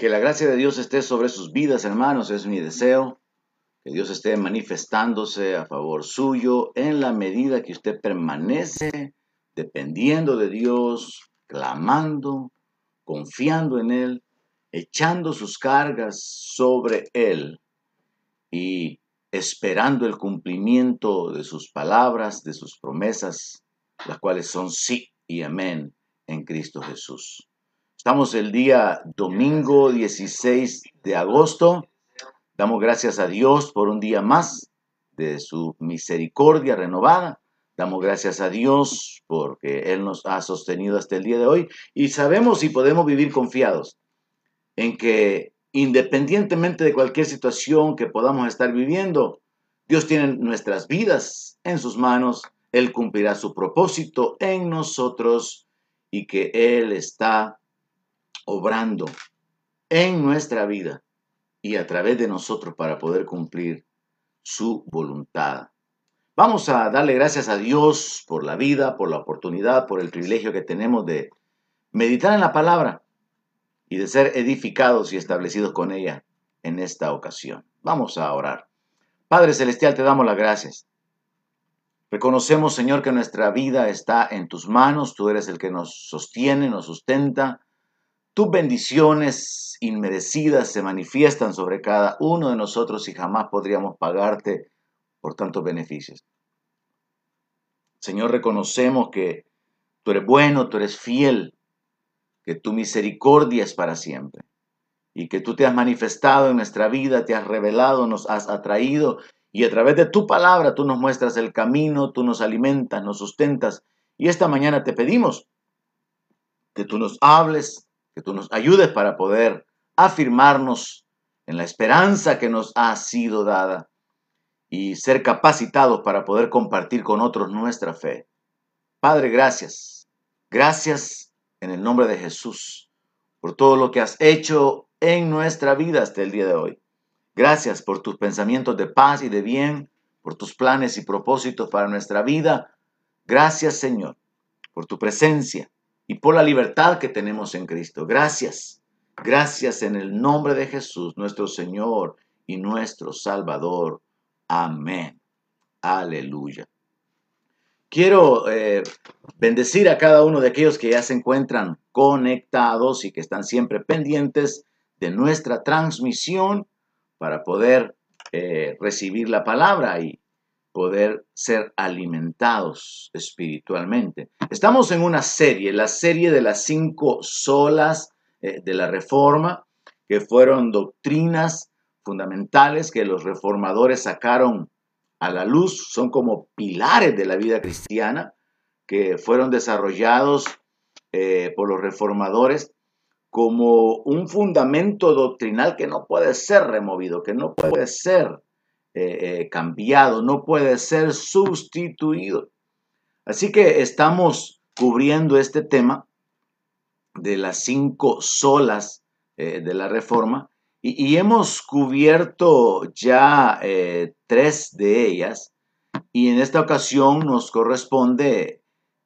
Que la gracia de Dios esté sobre sus vidas, hermanos, es mi deseo. Que Dios esté manifestándose a favor suyo en la medida que usted permanece dependiendo de Dios, clamando, confiando en Él, echando sus cargas sobre Él y esperando el cumplimiento de sus palabras, de sus promesas, las cuales son sí y amén en Cristo Jesús. Estamos el día domingo 16 de agosto. Damos gracias a Dios por un día más de su misericordia renovada. Damos gracias a Dios porque Él nos ha sostenido hasta el día de hoy y sabemos y podemos vivir confiados en que independientemente de cualquier situación que podamos estar viviendo, Dios tiene nuestras vidas en sus manos, Él cumplirá su propósito en nosotros y que Él está obrando en nuestra vida y a través de nosotros para poder cumplir su voluntad. Vamos a darle gracias a Dios por la vida, por la oportunidad, por el privilegio que tenemos de meditar en la palabra y de ser edificados y establecidos con ella en esta ocasión. Vamos a orar. Padre Celestial, te damos las gracias. Reconocemos, Señor, que nuestra vida está en tus manos, tú eres el que nos sostiene, nos sustenta, tus bendiciones inmerecidas se manifiestan sobre cada uno de nosotros y jamás podríamos pagarte por tantos beneficios. Señor, reconocemos que tú eres bueno, tú eres fiel, que tu misericordia es para siempre y que tú te has manifestado en nuestra vida, te has revelado, nos has atraído y a través de tu palabra tú nos muestras el camino, tú nos alimentas, nos sustentas y esta mañana te pedimos que tú nos hables, tú nos ayudes para poder afirmarnos en la esperanza que nos ha sido dada y ser capacitados para poder compartir con otros nuestra fe. Padre, gracias. Gracias en el nombre de Jesús por todo lo que has hecho en nuestra vida hasta el día de hoy. Gracias por tus pensamientos de paz y de bien, por tus planes y propósitos para nuestra vida. Gracias, Señor, por tu presencia y por la libertad que tenemos en Cristo. Gracias. Gracias en el nombre de Jesús, nuestro Señor y nuestro Salvador. Amén. Aleluya. Quiero eh, bendecir a cada uno de aquellos que ya se encuentran conectados y que están siempre pendientes de nuestra transmisión para poder eh, recibir la palabra y poder ser alimentados espiritualmente. Estamos en una serie, la serie de las cinco solas eh, de la Reforma, que fueron doctrinas fundamentales que los reformadores sacaron a la luz, son como pilares de la vida cristiana, que fueron desarrollados eh, por los reformadores como un fundamento doctrinal que no puede ser removido, que no puede ser eh, eh, cambiado, no puede ser sustituido. Así que estamos cubriendo este tema de las cinco solas eh, de la reforma y, hemos cubierto ya tres de ellas y en esta ocasión nos corresponde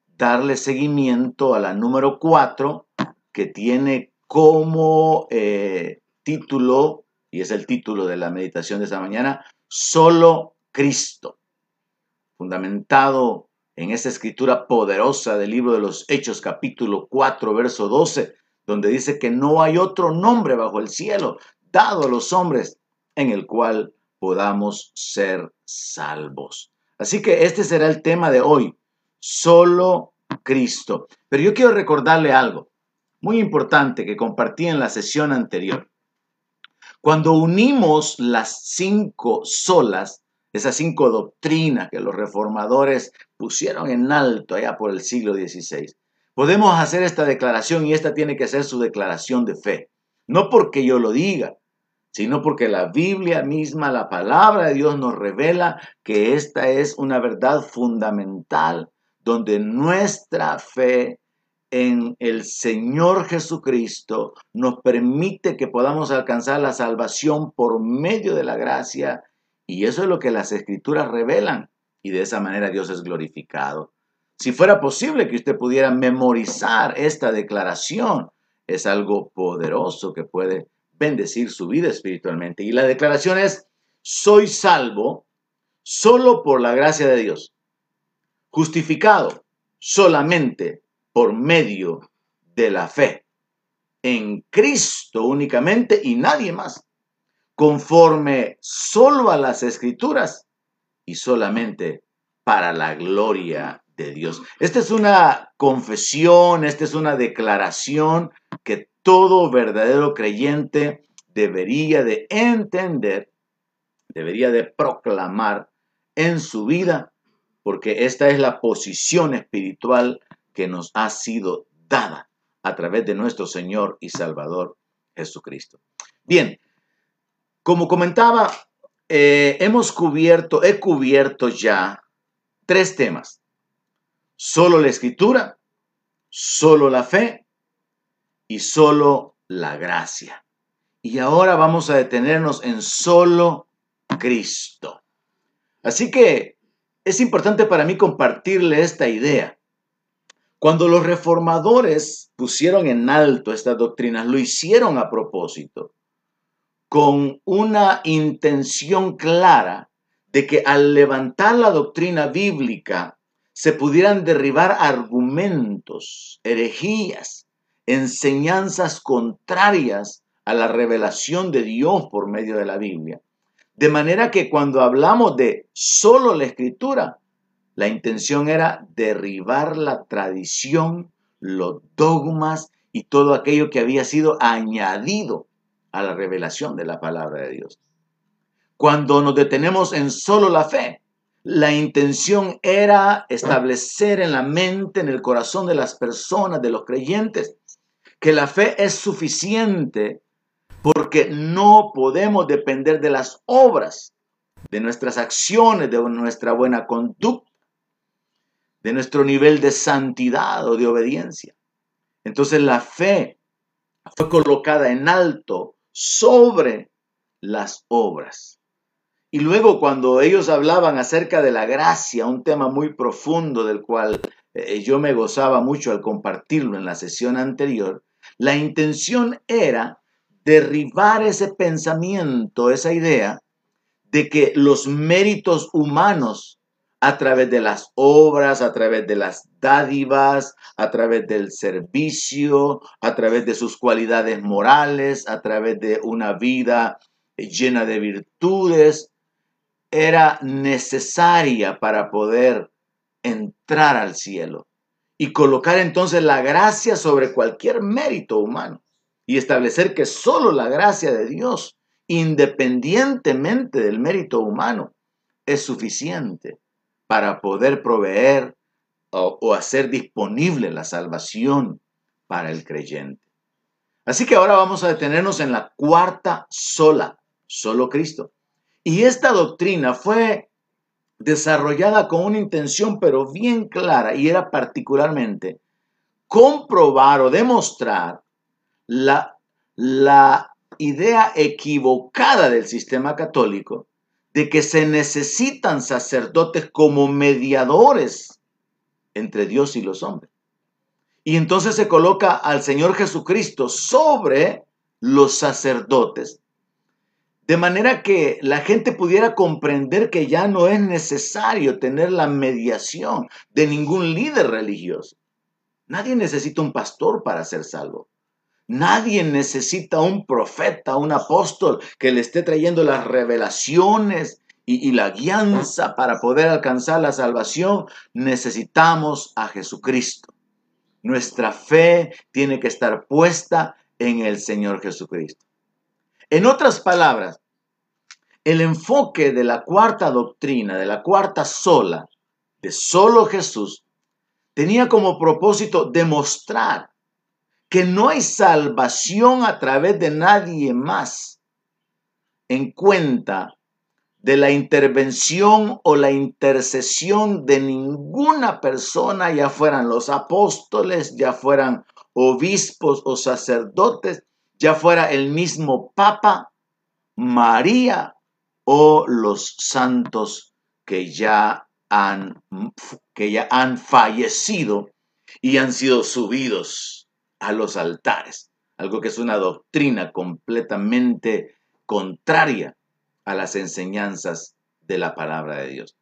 darle seguimiento a la número cuatro que tiene como título, y es el título de la meditación de esta mañana, solo Cristo, fundamentado en esa escritura poderosa del libro de los Hechos capítulo 4, verso 12, donde dice que no hay otro nombre bajo el cielo dado a los hombres en el cual podamos ser salvos. Así que este será el tema de hoy, solo Cristo. Pero yo quiero recordarle algo muy importante que compartí en la sesión anterior. Cuando unimos las cinco solas, esas cinco doctrinas que los reformadores pusieron en alto allá por el siglo XVI, podemos hacer esta declaración y esta tiene que ser su declaración de fe. No porque yo lo diga, sino porque la Biblia misma, la palabra de Dios nos revela que esta es una verdad fundamental donde nuestra fe en el Señor Jesucristo nos permite que podamos alcanzar la salvación por medio de la gracia y eso es lo que las escrituras revelan y de esa manera Dios es glorificado. Si fuera posible que usted pudiera memorizar esta declaración, es algo poderoso que puede bendecir su vida espiritualmente. Y la declaración es, soy salvo solo por la gracia de Dios, justificado solamente por medio de la fe, en Cristo únicamente y nadie más, conforme solo a las escrituras y solamente para la gloria de Dios. Esta es una confesión, esta es una declaración que todo verdadero creyente debería de entender, debería de proclamar en su vida, porque esta es la posición espiritual que nos ha sido dada a través de nuestro Señor y Salvador Jesucristo. Bien, como comentaba, eh, hemos cubierto, he cubierto ya tres temas. Solo la escritura, solo la fe y solo la gracia. Y ahora vamos a detenernos en solo Cristo. Así que es importante para mí compartirle esta idea. Cuando los reformadores pusieron en alto estas doctrinas, lo hicieron a propósito, con una intención clara de que al levantar la doctrina bíblica se pudieran derribar argumentos, herejías, enseñanzas contrarias a la revelación de Dios por medio de la Biblia. De manera que cuando hablamos de solo la escritura, la intención era derribar la tradición, los dogmas y todo aquello que había sido añadido a la revelación de la palabra de Dios. Cuando nos detenemos en solo la fe, la intención era establecer en la mente, en el corazón de las personas, de los creyentes, que la fe es suficiente porque no podemos depender de las obras, de nuestras acciones, de nuestra buena conducta, de nuestro nivel de santidad o de obediencia. Entonces la fe fue colocada en alto sobre las obras. Y luego cuando ellos hablaban acerca de la gracia, un tema muy profundo del cual eh, yo me gozaba mucho al compartirlo en la sesión anterior, la intención era derribar ese pensamiento, esa idea de que los méritos humanos a través de las obras, a través de las dádivas, a través del servicio, a través de sus cualidades morales, a través de una vida llena de virtudes, era necesaria para poder entrar al cielo y colocar entonces la gracia sobre cualquier mérito humano y establecer que solo la gracia de Dios, independientemente del mérito humano, es suficiente para poder proveer o, hacer disponible la salvación para el creyente. Así que ahora vamos a detenernos en la cuarta sola, solo Cristo. Y esta doctrina fue desarrollada con una intención pero bien clara y era particularmente comprobar o demostrar la, la idea equivocada del sistema católico de que se necesitan sacerdotes como mediadores entre Dios y los hombres. Y entonces se coloca al Señor Jesucristo sobre los sacerdotes de manera que la gente pudiera comprender que ya no es necesario tener la mediación de ningún líder religioso. Nadie necesita un pastor para ser salvo. Nadie necesita un profeta, un apóstol que le esté trayendo las revelaciones y, la guianza para poder alcanzar la salvación. Necesitamos a Jesucristo. Nuestra fe tiene que estar puesta en el Señor Jesucristo. En otras palabras, el enfoque de la cuarta doctrina, de la cuarta sola, de solo Jesús, tenía como propósito demostrar que no hay salvación a través de nadie más en cuenta de la intervención o la intercesión de ninguna persona, ya fueran los apóstoles, ya fueran obispos o sacerdotes, ya fuera el mismo Papa, María o los santos que ya han, que ya han fallecido y han sido subidos a los altares. algo que es una doctrina completamente contraria a las enseñanzas de la palabra de Dios.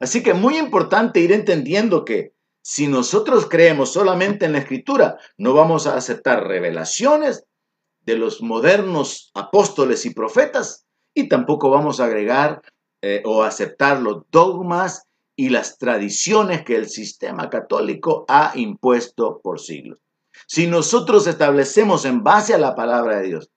Así que muy importante ir entendiendo que si nosotros creemos solamente en la escritura, no vamos a aceptar revelaciones de los modernos apóstoles y profetas y tampoco vamos a agregar eh, o aceptar los dogmas y las tradiciones que el sistema católico ha impuesto por siglos. Si nosotros establecemos en base a la palabra de Dios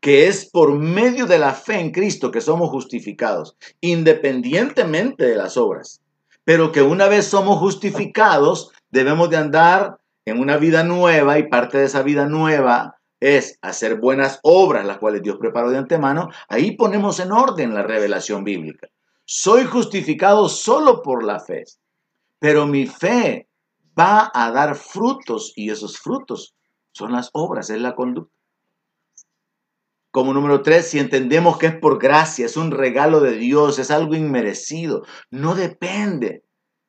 que es por medio de la fe en Cristo que somos justificados, independientemente de las obras, pero que una vez somos justificados, debemos de andar en una vida nueva y parte de esa vida nueva es hacer buenas obras, las cuales Dios preparó de antemano, ahí ponemos en orden la revelación bíblica. Soy justificado solo por la fe, pero mi fe va a dar frutos y esos frutos son las obras, es la conducta. Como número tres, si entendemos que es por gracia, es un regalo de Dios, es algo inmerecido, no depende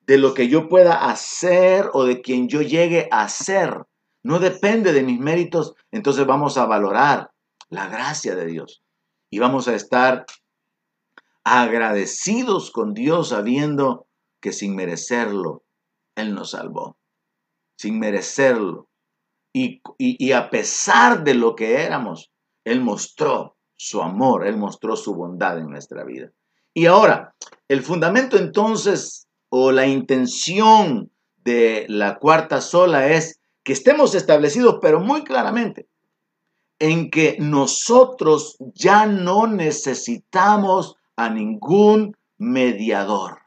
de lo que yo pueda hacer o de quien yo llegue a ser, no depende de mis méritos, entonces vamos a valorar la gracia de Dios y vamos a estar agradecidos con Dios sabiendo que sin merecerlo, Él nos salvó, sin merecerlo. Y, y a pesar de lo que éramos, él mostró su amor, Él mostró su bondad en nuestra vida. Y ahora, el fundamento entonces o la intención de la cuarta sola es que estemos establecidos, pero muy claramente, en que nosotros ya no necesitamos a ningún mediador.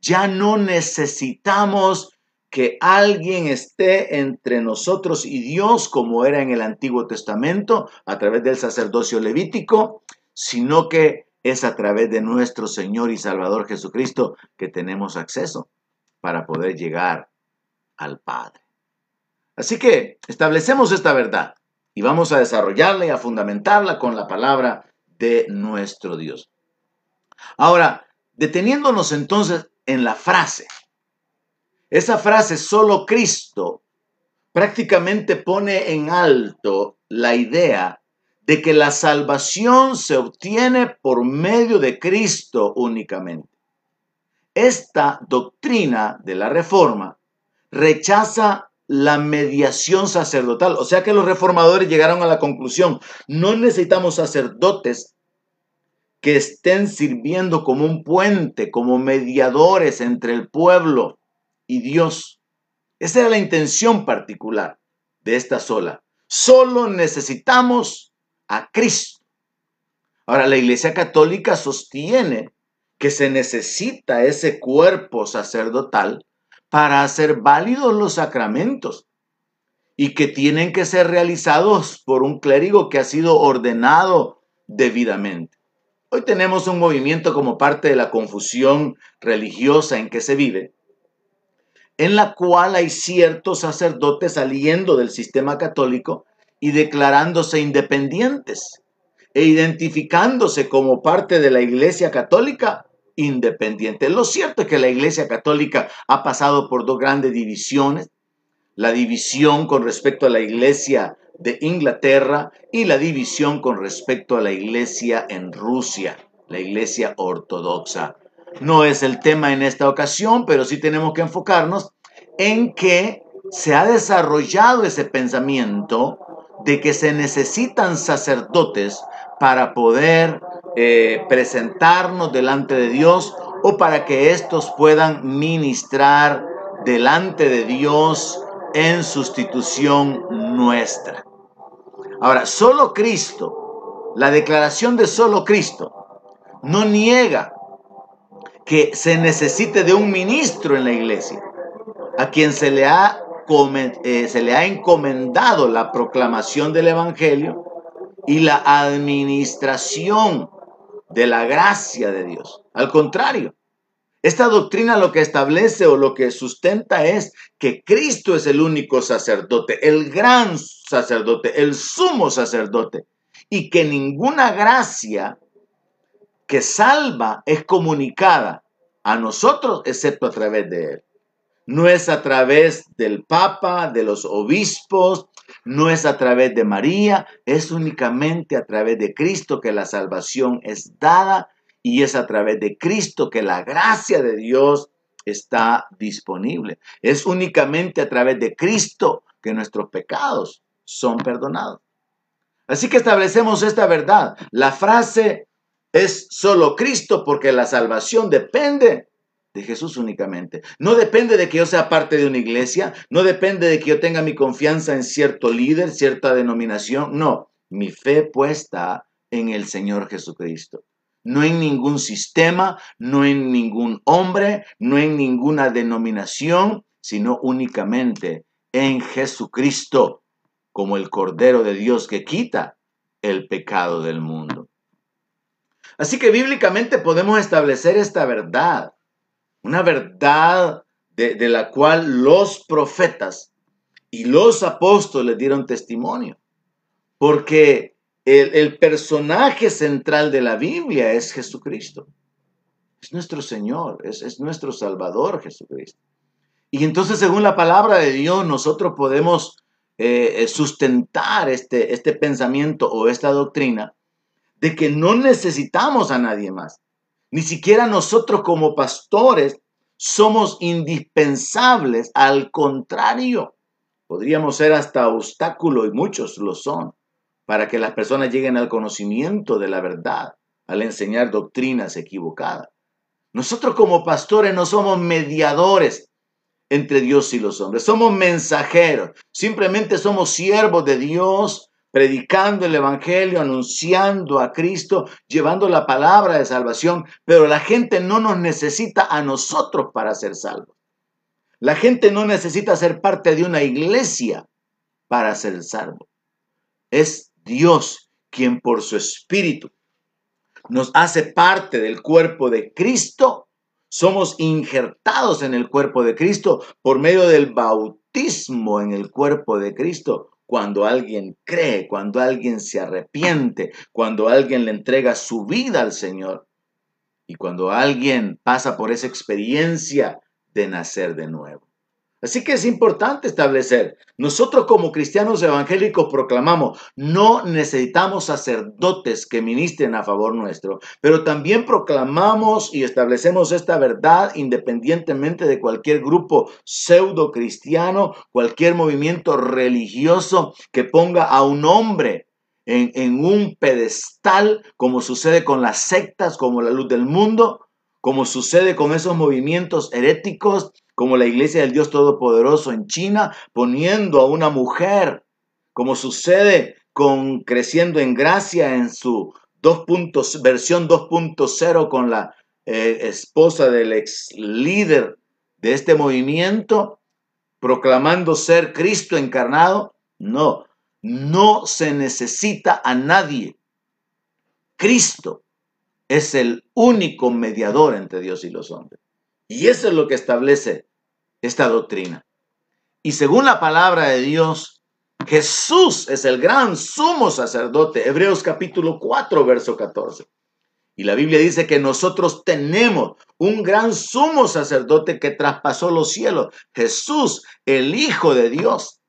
Ya no necesitamos que alguien esté entre nosotros y Dios, como era en el Antiguo Testamento, a través del sacerdocio levítico, sino que es a través de nuestro Señor y Salvador Jesucristo que tenemos acceso para poder llegar al Padre. Así que establecemos esta verdad y vamos a desarrollarla y a fundamentarla con la palabra de nuestro Dios. Ahora, deteniéndonos entonces en la frase, esa frase, solo Cristo, prácticamente pone en alto la idea de que la salvación se obtiene por medio de Cristo únicamente. Esta doctrina de la reforma rechaza la mediación sacerdotal, o sea que los reformadores llegaron a la conclusión, no necesitamos sacerdotes que estén sirviendo como un puente, como mediadores entre el pueblo y Dios. Esa era la intención particular de esta sola. Solo necesitamos a Cristo. Ahora, la Iglesia Católica sostiene que se necesita ese cuerpo sacerdotal para hacer válidos los sacramentos y que tienen que ser realizados por un clérigo que ha sido ordenado debidamente. Hoy tenemos un movimiento como parte de la confusión religiosa en que se vive, en la cual hay ciertos sacerdotes saliendo del sistema católico y declarándose independientes e identificándose como parte de la Iglesia Católica independiente. Lo cierto es que la Iglesia Católica ha pasado por dos grandes divisiones, la división con respecto a la Iglesia de Inglaterra y la división con respecto a la Iglesia en Rusia, la Iglesia ortodoxa. No es el tema en esta ocasión, pero sí tenemos que enfocarnos en que se ha desarrollado ese pensamiento de que se necesitan sacerdotes para poder eh, presentarnos delante de Dios o para que estos puedan ministrar delante de Dios en sustitución nuestra. Ahora, solo Cristo, la declaración de solo Cristo, no niega que se necesite de un ministro en la iglesia, a quien se le ha, eh, se le ha encomendado la proclamación del Evangelio y la administración de la gracia de Dios. Al contrario, esta doctrina lo que establece o lo que sustenta es que Cristo es el único sacerdote, el gran sacerdote, el sumo sacerdote, y que ninguna gracia que salva es comunicada a nosotros excepto a través de Él. No es a través del Papa, de los obispos, no es a través de María, es únicamente a través de Cristo que la salvación es dada y es a través de Cristo que la gracia de Dios está disponible. Es únicamente a través de Cristo que nuestros pecados son perdonados. Así que establecemos esta verdad. La frase es solo Cristo porque la salvación depende de Jesús únicamente. No depende de que yo sea parte de una iglesia, no depende de que yo tenga mi confianza en cierto líder, cierta denominación, no, mi fe puesta en el Señor Jesucristo. No en ningún sistema, no en ningún hombre, no en ninguna denominación, sino únicamente en Jesucristo, como el Cordero de Dios que quita el pecado del mundo. Así que bíblicamente podemos establecer esta verdad una verdad de, la cual los profetas y los apóstoles dieron testimonio. Porque el, personaje central de la Biblia es Jesucristo. Es nuestro Señor, es, nuestro Salvador Jesucristo. Y entonces, según la palabra de Dios, nosotros podemos eh, sustentar este, este pensamiento o esta doctrina de que no necesitamos a nadie más. Ni siquiera nosotros como pastores somos indispensables. Al contrario, podríamos ser hasta obstáculo, y muchos lo son, para que las personas lleguen al conocimiento de la verdad al enseñar doctrinas equivocadas. Nosotros como pastores no somos mediadores entre Dios y los hombres, somos mensajeros, simplemente somos siervos de Dios predicando el Evangelio, anunciando a Cristo, llevando la palabra de salvación, pero la gente no nos necesita a nosotros para ser salvos. La gente no necesita ser parte de una iglesia para ser salvo. Es Dios quien por su espíritu nos hace parte del cuerpo de Cristo. Somos injertados en el cuerpo de Cristo por medio del bautismo en el cuerpo de Cristo cuando alguien cree, cuando alguien se arrepiente, cuando alguien le entrega su vida al Señor y cuando alguien pasa por esa experiencia de nacer de nuevo. Así que es importante establecer, nosotros como cristianos evangélicos proclamamos, no necesitamos sacerdotes que ministren a favor nuestro, pero también proclamamos y establecemos esta verdad independientemente de cualquier grupo pseudo cristiano, cualquier movimiento religioso que ponga a un hombre en, en un pedestal, como sucede con las sectas, como la luz del mundo, como sucede con esos movimientos heréticos como la Iglesia del Dios Todopoderoso en China, poniendo a una mujer, como sucede con Creciendo en Gracia en su versión 2.0 con la eh, esposa del ex líder de este movimiento, proclamando ser Cristo encarnado. No, no se necesita a nadie. Cristo es el único mediador entre Dios y los hombres. Y eso es lo que establece esta doctrina. Y según la palabra de Dios, Jesús es el gran sumo sacerdote. Hebreos capítulo 4, verso 14. Y la Biblia dice que nosotros tenemos un gran sumo sacerdote que traspasó los cielos, Jesús, el Hijo de Dios.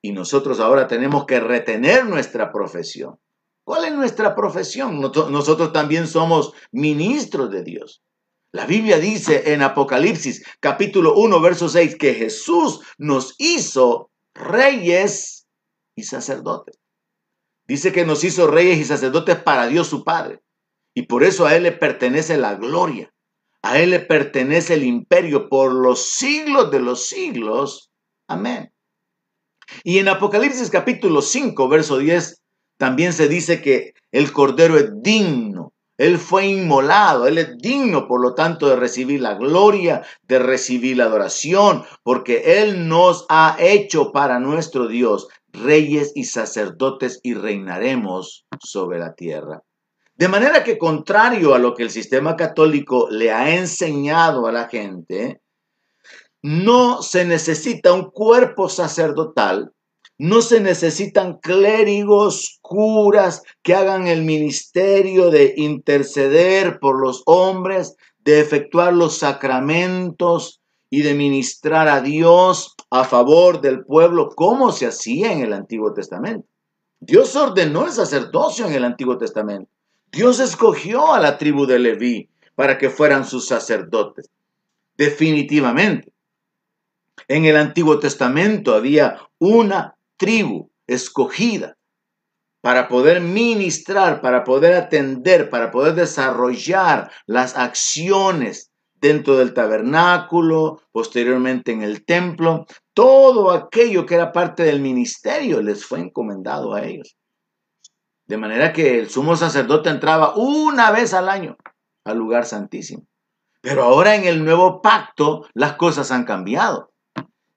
Y nosotros ahora tenemos que retener nuestra profesión. ¿Cuál es nuestra profesión? Nosotros también somos ministros de Dios. La Biblia dice en Apocalipsis capítulo 1, verso 6 que Jesús nos hizo reyes y sacerdotes. Dice que nos hizo reyes y sacerdotes para Dios su Padre. Y por eso a Él le pertenece la gloria. A Él le pertenece el imperio por los siglos de los siglos. Amén. Y en Apocalipsis capítulo 5, verso 10, también se dice que el Cordero es digno él fue inmolado, Él es digno, por lo tanto, de recibir la gloria, de recibir la adoración, porque Él nos ha hecho para nuestro Dios reyes y sacerdotes y reinaremos sobre la tierra. De manera que contrario a lo que el sistema católico le ha enseñado a la gente, no se necesita un cuerpo sacerdotal no se necesitan clérigos, curas que hagan el ministerio de interceder por los hombres, de efectuar los sacramentos y de ministrar a Dios a favor del pueblo como se hacía en el Antiguo Testamento. Dios ordenó el sacerdocio en el Antiguo Testamento. Dios escogió a la tribu de Leví para que fueran sus sacerdotes. Definitivamente. En el Antiguo Testamento había una tribu escogida para poder ministrar, para poder atender, para poder desarrollar las acciones dentro del tabernáculo, posteriormente en el templo, todo aquello que era parte del ministerio les fue encomendado a ellos. De manera que el sumo sacerdote entraba una vez al año al lugar santísimo. Pero ahora en el nuevo pacto las cosas han cambiado.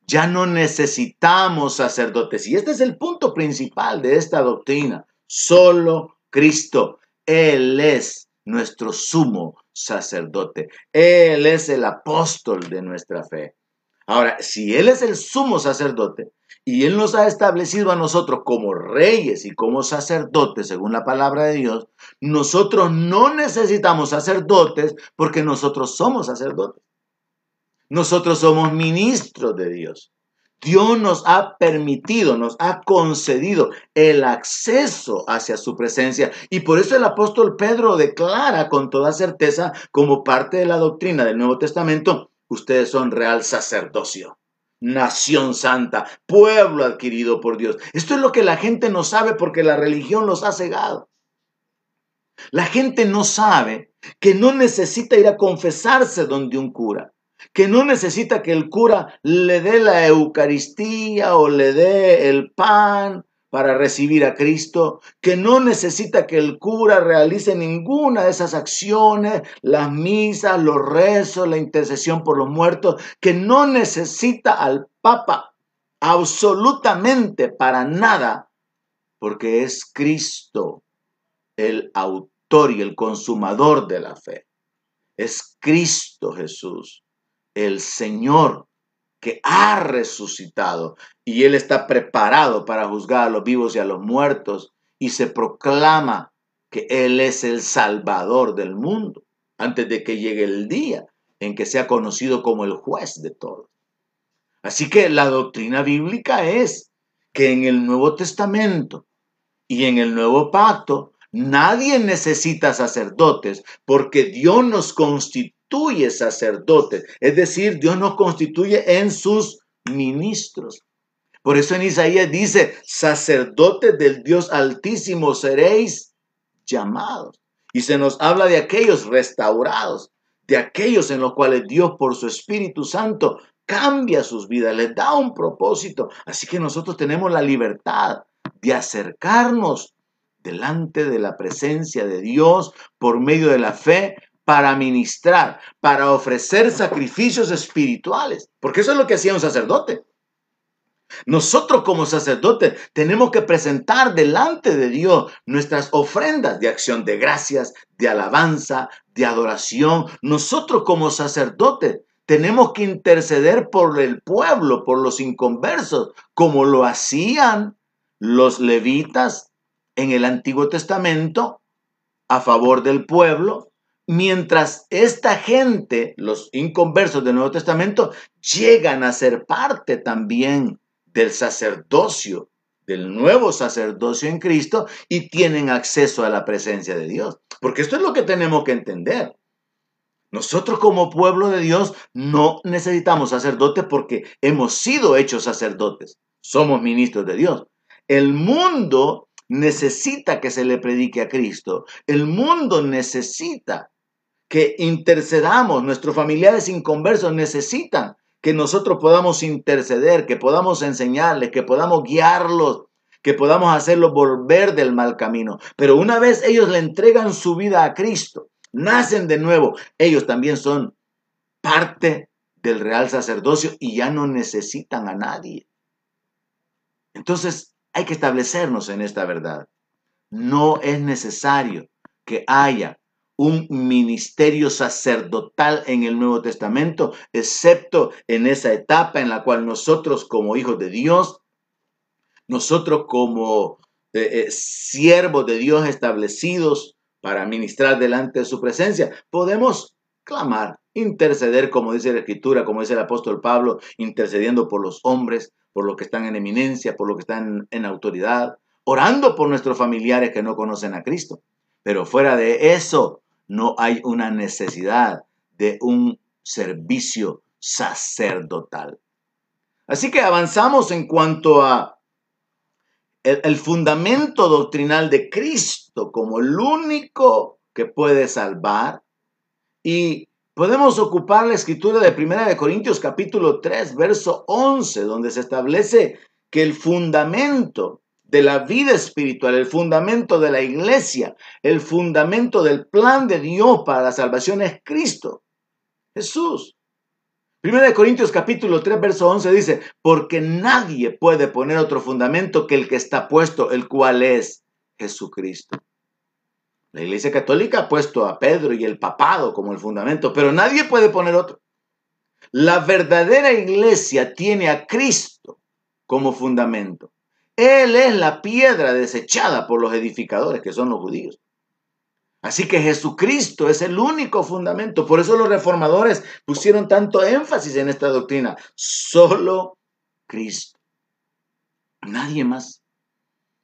Ya no necesitamos sacerdotes. Y este es el punto principal de esta doctrina. Solo Cristo. Él es nuestro sumo sacerdote. Él es el apóstol de nuestra fe. Ahora, si Él es el sumo sacerdote y Él nos ha establecido a nosotros como reyes y como sacerdotes, según la palabra de Dios, nosotros no necesitamos sacerdotes porque nosotros somos sacerdotes. Nosotros somos ministros de Dios. Dios nos ha permitido, nos ha concedido el acceso hacia su presencia. Y por eso el apóstol Pedro declara con toda certeza, como parte de la doctrina del Nuevo Testamento, ustedes son real sacerdocio, nación santa, pueblo adquirido por Dios. Esto es lo que la gente no sabe porque la religión los ha cegado. La gente no sabe que no necesita ir a confesarse donde un cura que no necesita que el cura le dé la Eucaristía o le dé el pan para recibir a Cristo, que no necesita que el cura realice ninguna de esas acciones, las misas, los rezos, la intercesión por los muertos, que no necesita al Papa absolutamente para nada, porque es Cristo el autor y el consumador de la fe. Es Cristo Jesús el Señor que ha resucitado y Él está preparado para juzgar a los vivos y a los muertos y se proclama que Él es el Salvador del mundo antes de que llegue el día en que sea conocido como el juez de todos. Así que la doctrina bíblica es que en el Nuevo Testamento y en el Nuevo Pacto nadie necesita sacerdotes porque Dios nos constituye constituye sacerdotes, es decir, Dios nos constituye en sus ministros. Por eso en Isaías dice, sacerdotes del Dios altísimo seréis llamados. Y se nos habla de aquellos restaurados, de aquellos en los cuales Dios por su Espíritu Santo cambia sus vidas, les da un propósito. Así que nosotros tenemos la libertad de acercarnos delante de la presencia de Dios por medio de la fe para ministrar, para ofrecer sacrificios espirituales, porque eso es lo que hacía un sacerdote. Nosotros como sacerdotes tenemos que presentar delante de Dios nuestras ofrendas de acción de gracias, de alabanza, de adoración. Nosotros como sacerdotes tenemos que interceder por el pueblo, por los inconversos, como lo hacían los levitas en el Antiguo Testamento a favor del pueblo mientras esta gente, los inconversos del Nuevo Testamento, llegan a ser parte también del sacerdocio, del nuevo sacerdocio en Cristo y tienen acceso a la presencia de Dios. Porque esto es lo que tenemos que entender. Nosotros como pueblo de Dios no necesitamos sacerdotes porque hemos sido hechos sacerdotes. Somos ministros de Dios. El mundo necesita que se le predique a Cristo. El mundo necesita que intercedamos, nuestros familiares inconversos necesitan que nosotros podamos interceder, que podamos enseñarles, que podamos guiarlos, que podamos hacerlos volver del mal camino. Pero una vez ellos le entregan su vida a Cristo, nacen de nuevo, ellos también son parte del real sacerdocio y ya no necesitan a nadie. Entonces hay que establecernos en esta verdad. No es necesario que haya un ministerio sacerdotal en el Nuevo Testamento, excepto en esa etapa en la cual nosotros como hijos de Dios, nosotros como eh, eh, siervos de Dios establecidos para ministrar delante de su presencia, podemos clamar, interceder, como dice la Escritura, como dice el apóstol Pablo, intercediendo por los hombres, por los que están en eminencia, por los que están en autoridad, orando por nuestros familiares que no conocen a Cristo. Pero fuera de eso, no hay una necesidad de un servicio sacerdotal. Así que avanzamos en cuanto a el, fundamento doctrinal de Cristo como el único que puede salvar. Y podemos ocupar la escritura de 1 de Corintios capítulo 3, verso 11, donde se establece que el fundamento de la vida espiritual, el fundamento de la iglesia, el fundamento del plan de Dios para la salvación es Cristo, Jesús. Primera de Corintios capítulo 3, verso 11 dice, porque nadie puede poner otro fundamento que el que está puesto, el cual es Jesucristo. La Iglesia Católica ha puesto a Pedro y el papado como el fundamento, pero nadie puede poner otro. La verdadera iglesia tiene a Cristo como fundamento. Él es la piedra desechada por los edificadores, que son los judíos. Así que Jesucristo es el único fundamento. Por eso los reformadores pusieron tanto énfasis en esta doctrina. Solo Cristo. Nadie más.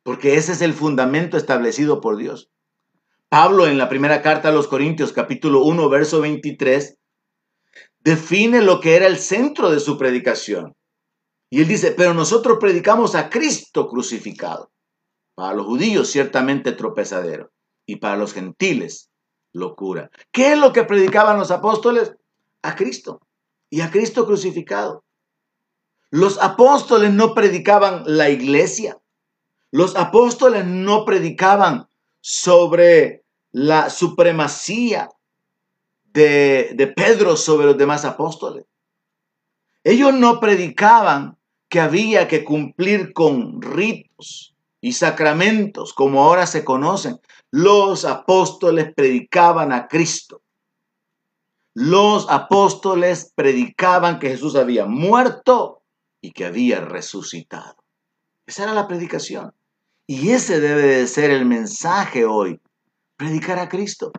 Porque ese es el fundamento establecido por Dios. Pablo en la primera carta a los Corintios capítulo 1 verso 23 define lo que era el centro de su predicación. Y él dice, pero nosotros predicamos a Cristo crucificado. Para los judíos ciertamente tropezadero y para los gentiles locura. ¿Qué es lo que predicaban los apóstoles? A Cristo y a Cristo crucificado. Los apóstoles no predicaban la iglesia. Los apóstoles no predicaban sobre la supremacía de, de, Pedro sobre los demás apóstoles. Ellos no predicaban que había que cumplir con ritos y sacramentos como ahora se conocen, los apóstoles predicaban a Cristo. Los apóstoles predicaban que Jesús había muerto y que había resucitado. Esa era la predicación. Y ese debe de ser el mensaje hoy. Predicar a Cristo.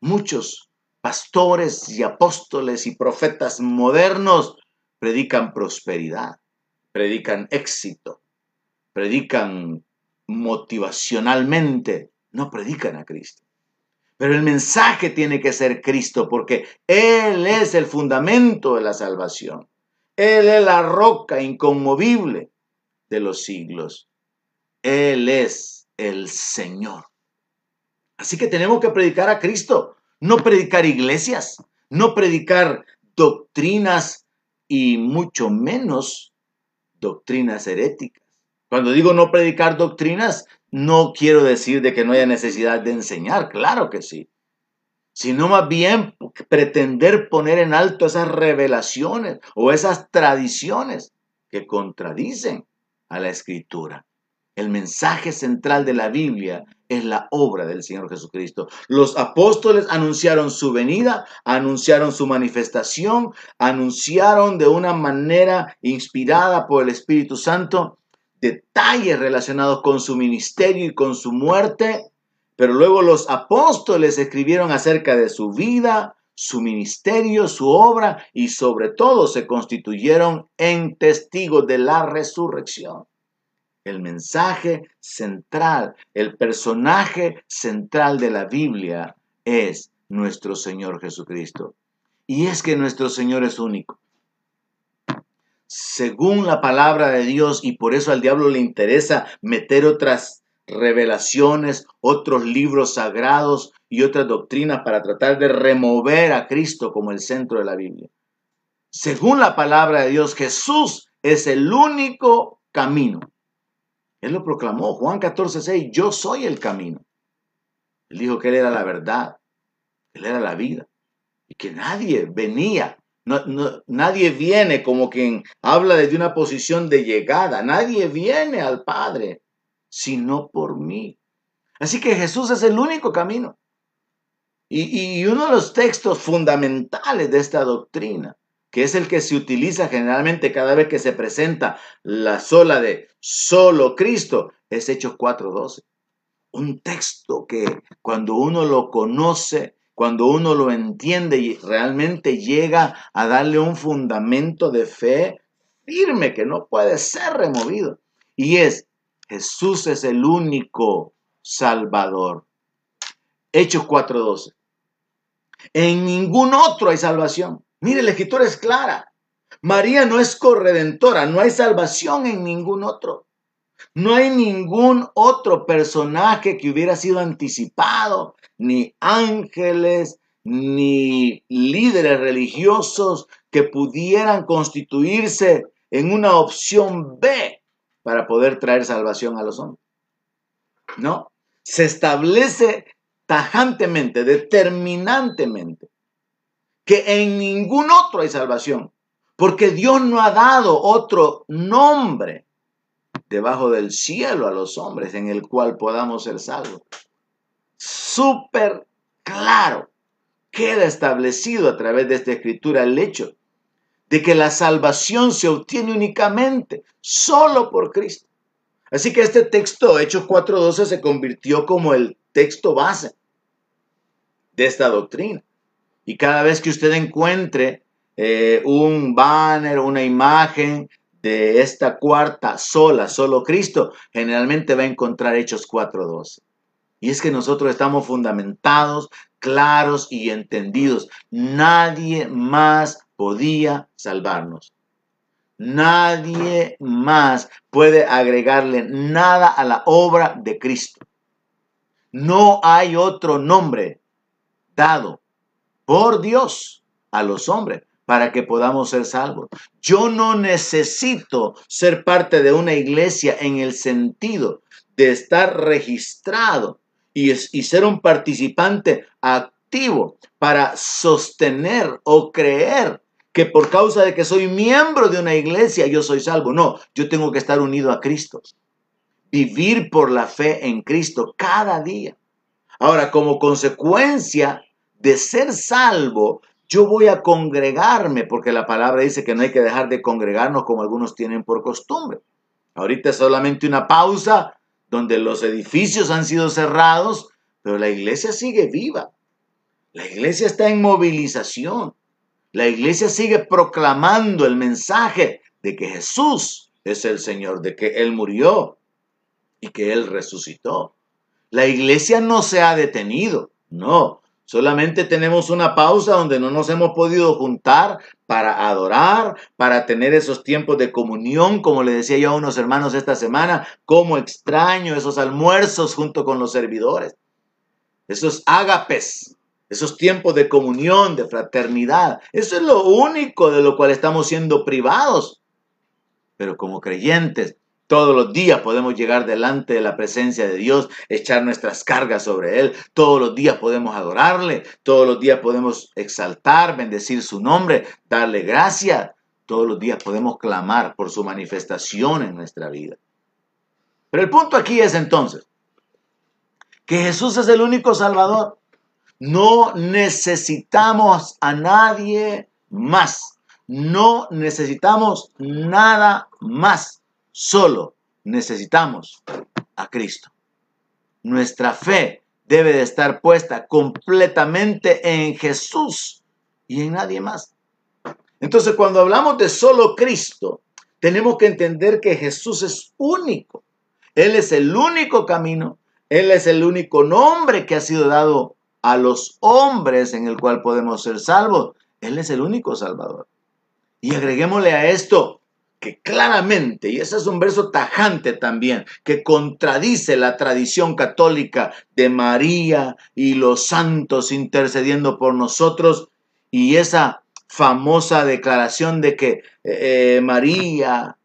Muchos pastores y apóstoles y profetas modernos predican prosperidad, predican éxito, predican motivacionalmente no predican a Cristo. Pero el mensaje tiene que ser Cristo porque Él es el fundamento de la salvación. Él es la roca inconmovible de los siglos. Él es el Señor. Así que tenemos que predicar a Cristo, no predicar iglesias, no predicar doctrinas y mucho menos doctrinas heréticas. Cuando digo no predicar doctrinas, no quiero decir de que no haya necesidad de enseñar, claro que sí, sino más bien pretender poner en alto esas revelaciones o esas tradiciones que contradicen a la escritura. El mensaje central de la Biblia es la obra del Señor Jesucristo. Los apóstoles anunciaron su venida, anunciaron su manifestación, anunciaron de una manera inspirada por el Espíritu Santo detalles relacionados con su ministerio y con su muerte, pero luego los apóstoles escribieron acerca de su vida, su ministerio, su obra y sobre todo se constituyeron en testigos de la resurrección. El mensaje central, el personaje central de la Biblia es nuestro Señor Jesucristo. Y es que nuestro Señor es único según la palabra de Dios y por eso al diablo le interesa meter otras revelaciones, otros libros sagrados y otras doctrinas para tratar de remover a Cristo como el centro de la Biblia. Según la palabra de Dios, Jesús es el único camino. Él lo proclamó, Juan 14, 6, yo soy el camino. Él dijo que Él era la verdad, Él era la vida y que nadie venía nadie viene como quien habla desde una posición de llegada. Nadie viene al Padre sino por mí. Así que Jesús es el único camino. Y, y, uno de los textos fundamentales de esta doctrina, que es el que se utiliza generalmente cada vez que se presenta la sola de solo Cristo, es Hechos 4.12. Un texto que cuando uno lo conoce cuando uno lo entiende y realmente llega a darle un fundamento de fe firme que no puede ser removido. Y es, Jesús es el único Salvador. Hechos 4:12. En ningún otro hay salvación. Mire, la escritura es clara. María no es corredentora, no hay salvación en ningún otro. No hay ningún otro personaje que hubiera sido anticipado, ni ángeles, ni líderes religiosos que pudieran constituirse en una opción B para poder traer salvación a los hombres. No, se establece tajantemente, determinantemente, que en ningún otro hay salvación, porque Dios no ha dado otro nombre debajo del cielo a los hombres en el cual podamos ser salvos. Súper claro, queda establecido a través de esta escritura el hecho de que la salvación se obtiene únicamente solo por Cristo. Así que este texto, Hechos 4.12, se convirtió como el texto base de esta doctrina. Y cada vez que usted encuentre eh, un banner, una imagen de esta cuarta sola, solo Cristo, generalmente va a encontrar Hechos 4.12. Y es que nosotros estamos fundamentados, claros y entendidos. Nadie más podía salvarnos. Nadie más puede agregarle nada a la obra de Cristo. No hay otro nombre dado por Dios a los hombres para que podamos ser salvos. Yo no necesito ser parte de una iglesia en el sentido de estar registrado y, y ser un participante activo para sostener o creer que por causa de que soy miembro de una iglesia yo soy salvo. No, yo tengo que estar unido a Cristo. Vivir por la fe en Cristo cada día. Ahora, como consecuencia de ser salvo, yo voy a congregarme, porque la palabra dice que no hay que dejar de congregarnos como algunos tienen por costumbre. Ahorita es solamente una pausa donde los edificios han sido cerrados, pero la iglesia sigue viva. La iglesia está en movilización. La iglesia sigue proclamando el mensaje de que Jesús es el Señor, de que Él murió y que Él resucitó. La iglesia no se ha detenido, no. Solamente tenemos una pausa donde no nos hemos podido juntar para adorar, para tener esos tiempos de comunión, como le decía yo a unos hermanos esta semana, como extraño esos almuerzos junto con los servidores, esos ágapes, esos tiempos de comunión, de fraternidad. Eso es lo único de lo cual estamos siendo privados. Pero como creyentes, todos los días podemos llegar delante de la presencia de Dios, echar nuestras cargas sobre Él. Todos los días podemos adorarle. Todos los días podemos exaltar, bendecir su nombre, darle gracias. Todos los días podemos clamar por su manifestación en nuestra vida. Pero el punto aquí es entonces que Jesús es el único Salvador. No necesitamos a nadie más. No necesitamos nada más. Solo necesitamos a Cristo. Nuestra fe debe de estar puesta completamente en Jesús y en nadie más. Entonces, cuando hablamos de solo Cristo, tenemos que entender que Jesús es único. Él es el único camino, Él es el único nombre que ha sido dado a los hombres en el cual podemos ser salvos. Él es el único Salvador. Y agreguémosle a esto que claramente, y ese es un verso tajante también, que contradice la tradición católica de María y los santos intercediendo por nosotros, y esa famosa declaración de que eh, eh, María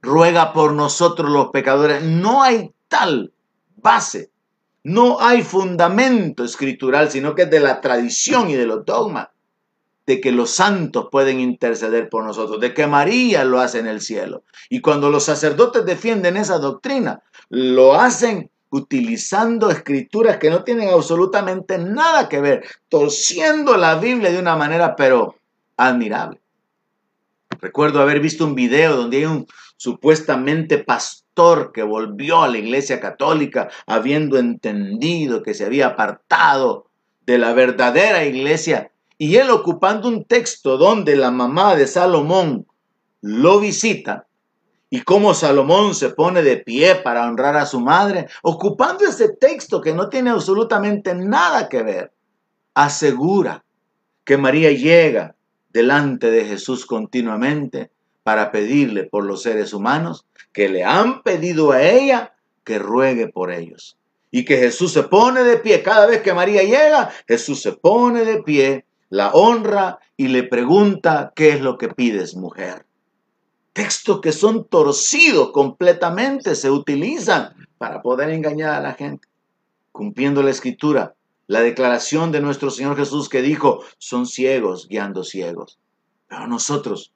ruega por nosotros los pecadores. No hay tal base no hay fundamento escritural, sino que es de la tradición y de los dogmas, de que los santos pueden interceder por nosotros, de que María lo hace en el cielo. Y cuando los sacerdotes defienden esa doctrina, lo hacen utilizando escrituras que no tienen absolutamente nada que ver, torciendo la Biblia de una manera pero admirable. Recuerdo haber visto un video donde hay un supuestamente pastor que volvió a la iglesia católica habiendo entendido que se había apartado de la verdadera iglesia. Y él ocupando un texto donde la mamá de Salomón lo visita y cómo Salomón se pone de pie para honrar a su madre, ocupando ese texto que no tiene absolutamente nada que ver, asegura que María llega delante de Jesús continuamente para pedirle por los seres humanos que le han pedido a ella que ruegue por ellos. Y que Jesús se pone de pie. Cada vez que María llega, Jesús se pone de pie, la honra y le pregunta, ¿qué es lo que pides, mujer? Textos que son torcidos completamente se utilizan para poder engañar a la gente. Cumpliendo la escritura, la declaración de nuestro Señor Jesús que dijo, son ciegos guiando ciegos. Pero nosotros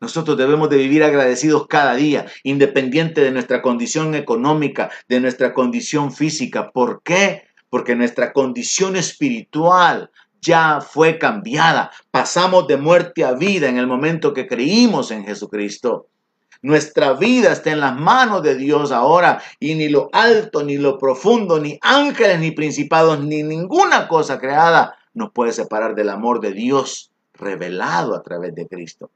nosotros debemos de vivir agradecidos cada día, independiente de nuestra condición económica, de nuestra condición física. ¿Por qué? Porque nuestra condición espiritual ya fue cambiada. Pasamos de muerte a vida en el momento que creímos en Jesucristo. Nuestra vida está en las manos de Dios ahora y ni lo alto, ni lo profundo, ni ángeles, ni principados, ni ninguna cosa creada nos puede separar del amor de Dios revelado a través de Cristo.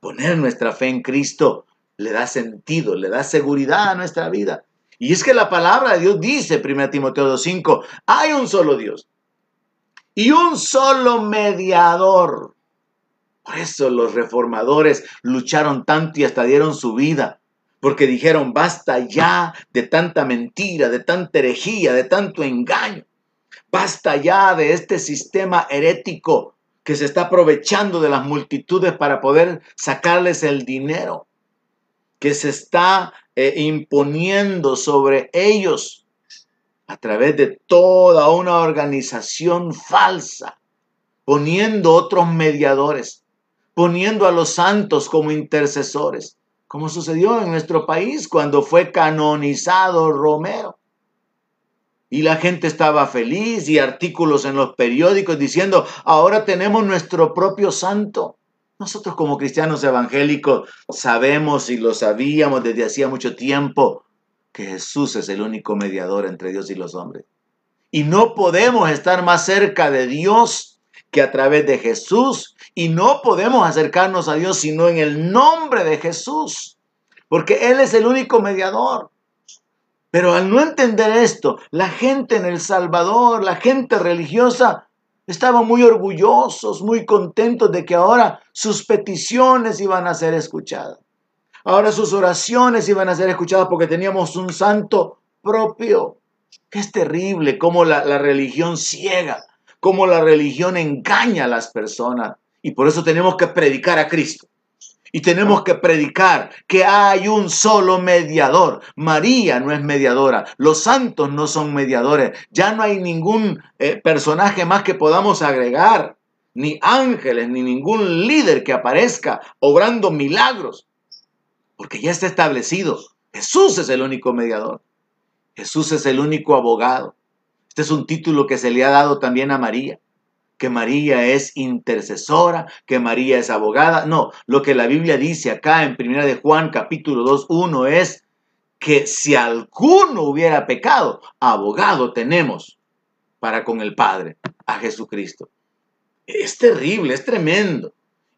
Poner nuestra fe en Cristo le da sentido, le da seguridad a nuestra vida. Y es que la palabra de Dios dice, 1 Timoteo 2.5, hay un solo Dios y un solo mediador. Por eso los reformadores lucharon tanto y hasta dieron su vida, porque dijeron, basta ya de tanta mentira, de tanta herejía, de tanto engaño. Basta ya de este sistema herético que se está aprovechando de las multitudes para poder sacarles el dinero, que se está eh, imponiendo sobre ellos a través de toda una organización falsa, poniendo otros mediadores, poniendo a los santos como intercesores, como sucedió en nuestro país cuando fue canonizado Romero. Y la gente estaba feliz y artículos en los periódicos diciendo, ahora tenemos nuestro propio santo. Nosotros como cristianos evangélicos sabemos y lo sabíamos desde hacía mucho tiempo que Jesús es el único mediador entre Dios y los hombres. Y no podemos estar más cerca de Dios que a través de Jesús. Y no podemos acercarnos a Dios sino en el nombre de Jesús. Porque Él es el único mediador. Pero al no entender esto, la gente en El Salvador, la gente religiosa, estaban muy orgullosos, muy contentos de que ahora sus peticiones iban a ser escuchadas. Ahora sus oraciones iban a ser escuchadas porque teníamos un santo propio. Que es terrible cómo la, religión ciega, cómo la religión engaña a las personas. Y por eso tenemos que predicar a Cristo. Y tenemos que predicar que hay un solo mediador. María no es mediadora. Los santos no son mediadores. Ya no hay ningún eh, personaje más que podamos agregar. Ni ángeles, ni ningún líder que aparezca obrando milagros. Porque ya está establecido. Jesús es el único mediador. Jesús es el único abogado. Este es un título que se le ha dado también a María que María es intercesora, que María es abogada. No, lo que la Biblia dice acá en 1 de Juan capítulo 2, 1 es que si alguno hubiera pecado, abogado tenemos para con el Padre, a Jesucristo. Es terrible, es tremendo.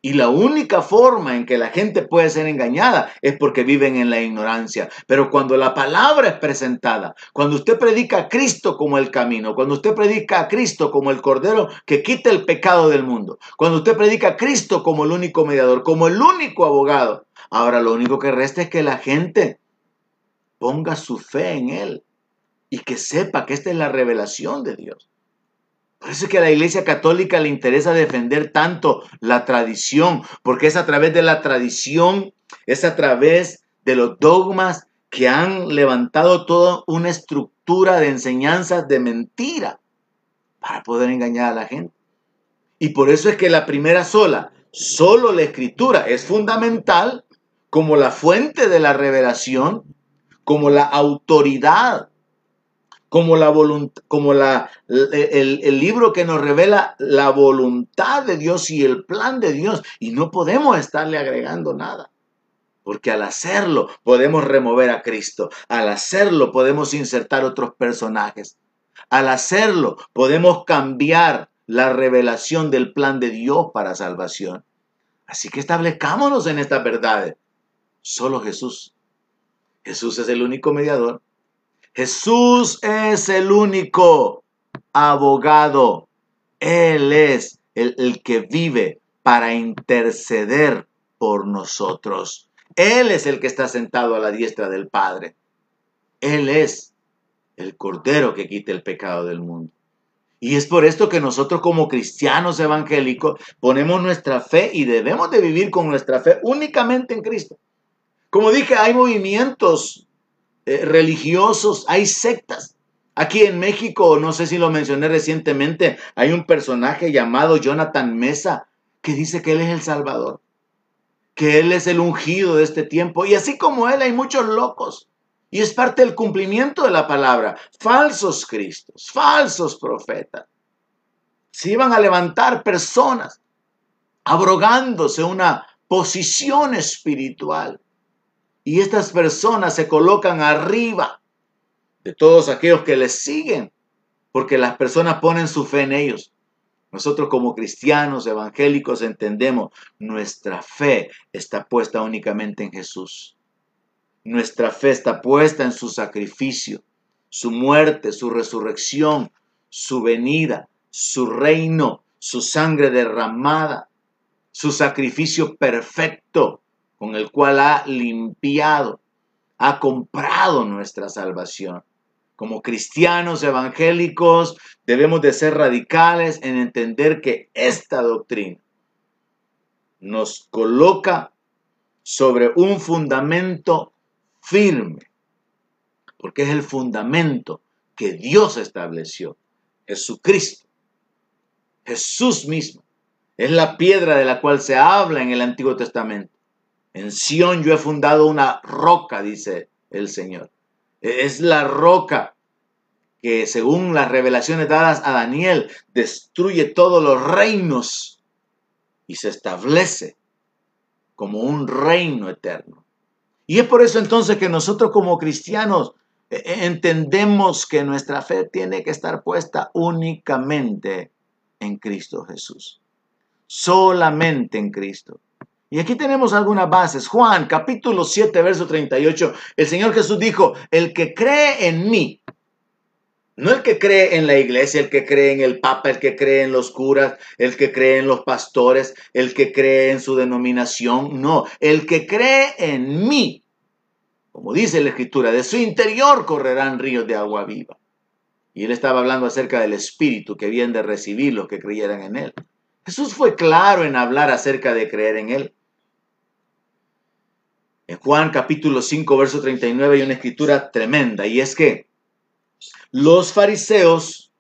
Y la única forma en que la gente puede ser engañada es porque viven en la ignorancia. Pero cuando la palabra es presentada, cuando usted predica a Cristo como el camino, cuando usted predica a Cristo como el Cordero que quita el pecado del mundo, cuando usted predica a Cristo como el único mediador, como el único abogado, ahora lo único que resta es que la gente ponga su fe en Él y que sepa que esta es la revelación de Dios. Por eso es que a la Iglesia Católica le interesa defender tanto la tradición, porque es a través de la tradición, es a través de los dogmas que han levantado toda una estructura de enseñanzas de mentira para poder engañar a la gente. Y por eso es que la primera sola, solo la escritura, es fundamental como la fuente de la revelación, como la autoridad como, la como la, el, el, libro que nos revela la voluntad de Dios y el plan de Dios. Y no podemos estarle agregando nada. Porque al hacerlo podemos remover a Cristo. Al hacerlo podemos insertar otros personajes. Al hacerlo, podemos cambiar la revelación del plan de Dios para salvación. Así que establezcámonos en estas verdades. Solo Jesús. Jesús es el único mediador. Jesús es el único abogado. Él es el, que vive para interceder por nosotros. Él es el que está sentado a la diestra del Padre. Él es el Cordero que quita el pecado del mundo. Y es por esto que nosotros como cristianos evangélicos ponemos nuestra fe y debemos de vivir con nuestra fe únicamente en Cristo. Como dije, hay movimientos eh, religiosos, hay sectas. Aquí en México, no sé si lo mencioné recientemente, hay un personaje llamado Jonathan Mesa que dice que él es el Salvador, que él es el ungido de este tiempo. Y así como él hay muchos locos y es parte del cumplimiento de la palabra. Falsos cristos, falsos profetas. Se iban a levantar personas abrogándose una posición espiritual. Y estas personas se colocan arriba de todos aquellos que les siguen, porque las personas ponen su fe en ellos. Nosotros como cristianos evangélicos entendemos, nuestra fe está puesta únicamente en Jesús. Nuestra fe está puesta en su sacrificio, su muerte, su resurrección, su venida, su reino, su sangre derramada, su sacrificio perfecto con el cual ha limpiado, ha comprado nuestra salvación. Como cristianos evangélicos debemos de ser radicales en entender que esta doctrina nos coloca sobre un fundamento firme, porque es el fundamento que Dios estableció, Jesucristo, Jesús mismo, es la piedra de la cual se habla en el Antiguo Testamento. En Sión yo he fundado una roca, dice el Señor. Es la roca que según las revelaciones dadas a Daniel destruye todos los reinos y se establece como un reino eterno. Y es por eso entonces que nosotros como cristianos eh, eh, entendemos que nuestra fe tiene que estar puesta únicamente en Cristo Jesús. Solamente en Cristo. Y aquí tenemos algunas bases. Juan capítulo 7, verso 38. El Señor Jesús dijo, el que cree en mí, no el que cree en la iglesia, el que cree en el papa, el que cree en los curas, el que cree en los pastores, el que cree en su denominación. No, el que cree en mí. Como dice la escritura, de su interior correrán ríos de agua viva. Y él estaba hablando acerca del espíritu que habían de recibir los que creyeran en él. Jesús fue claro en hablar acerca de creer en él. En Juan capítulo 5, verso 39 hay una escritura tremenda y es que los fariseos,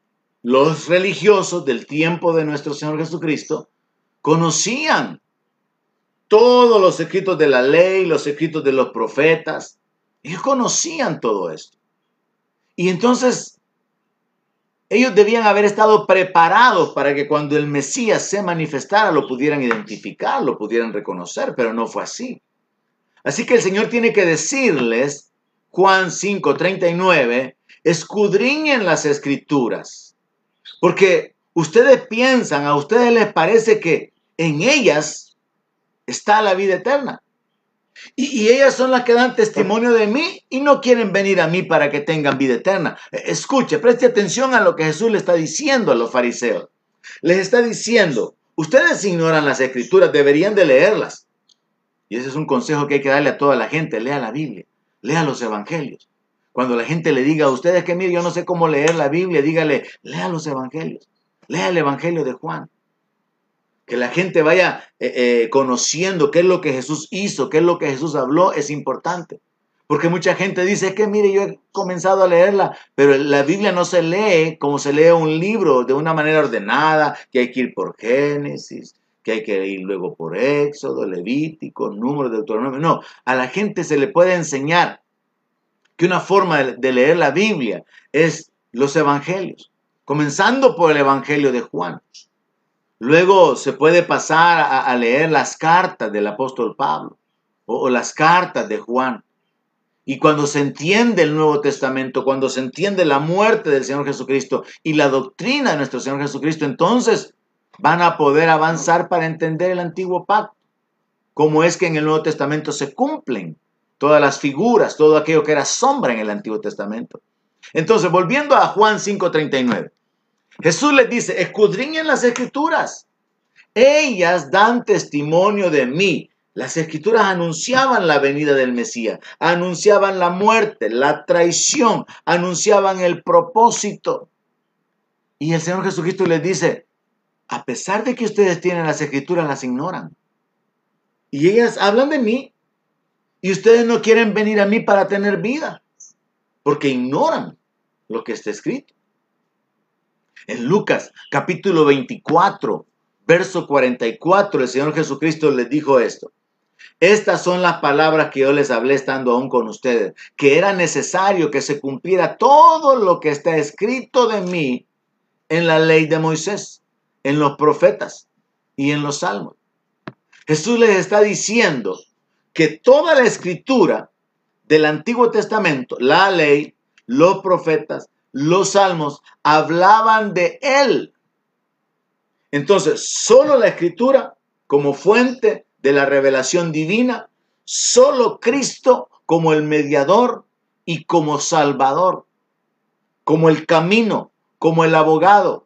los religiosos del tiempo de nuestro Señor Jesucristo, conocían todos los escritos de la ley, los escritos de los profetas. Ellos conocían todo esto. Y entonces ellos debían haber estado preparados para que cuando el Mesías se manifestara lo pudieran identificar, lo pudieran reconocer, pero no fue así. Así que el Señor tiene que decirles, Juan 5:39, escudriñen las escrituras, porque ustedes piensan, a ustedes les parece que en ellas está la vida eterna. Y, ellas son las que dan testimonio de mí y no quieren venir a mí para que tengan vida eterna. E, escuche, preste atención a lo que Jesús le está diciendo a los fariseos. Les está diciendo, ustedes ignoran las escrituras, deberían de leerlas. Y ese es un consejo que hay que darle a toda la gente, lea la Biblia, lea los evangelios. Cuando la gente le diga a ustedes que mire, yo no sé cómo leer la Biblia, dígale, lea los evangelios, lea el evangelio de Juan. Que la gente vaya eh, eh, conociendo qué es lo que Jesús hizo, qué es lo que Jesús habló, es importante. Porque mucha gente dice, es que mire, yo he comenzado a leerla, pero la Biblia no se lee como se lee un libro, de una manera ordenada, que hay que ir por Génesis, que hay que ir luego por Éxodo, Levítico, Número, de Deuteronomio. No, a la gente se le puede enseñar que una forma de leer la Biblia es los evangelios, comenzando por el evangelio de Juan. Luego se puede pasar a, leer las cartas del apóstol Pablo o, las cartas de Juan. Y cuando se entiende el Nuevo Testamento, cuando se entiende la muerte del Señor Jesucristo y la doctrina de nuestro Señor Jesucristo, entonces van a poder avanzar para entender el antiguo pacto. Cómo es que en el Nuevo Testamento se cumplen todas las figuras, todo aquello que era sombra en el Antiguo Testamento. Entonces, volviendo a Juan 5:39, Jesús les dice, escudriñen las escrituras. Ellas dan testimonio de mí. Las escrituras anunciaban la venida del Mesías, anunciaban la muerte, la traición, anunciaban el propósito. Y el Señor Jesucristo les dice, a pesar de que ustedes tienen las escrituras, las ignoran. Y ellas hablan de mí. Y ustedes no quieren venir a mí para tener vida, porque ignoran lo que está escrito. En Lucas capítulo 24, verso 44, el Señor Jesucristo les dijo esto. Estas son las palabras que yo les hablé estando aún con ustedes, que era necesario que se cumpliera todo lo que está escrito de mí en la ley de Moisés, en los profetas y en los salmos. Jesús les está diciendo que toda la escritura del Antiguo Testamento, la ley, los profetas, los salmos, hablaban de Él. Entonces, solo la escritura como fuente de la revelación divina, solo Cristo como el mediador y como salvador, como el camino, como el abogado.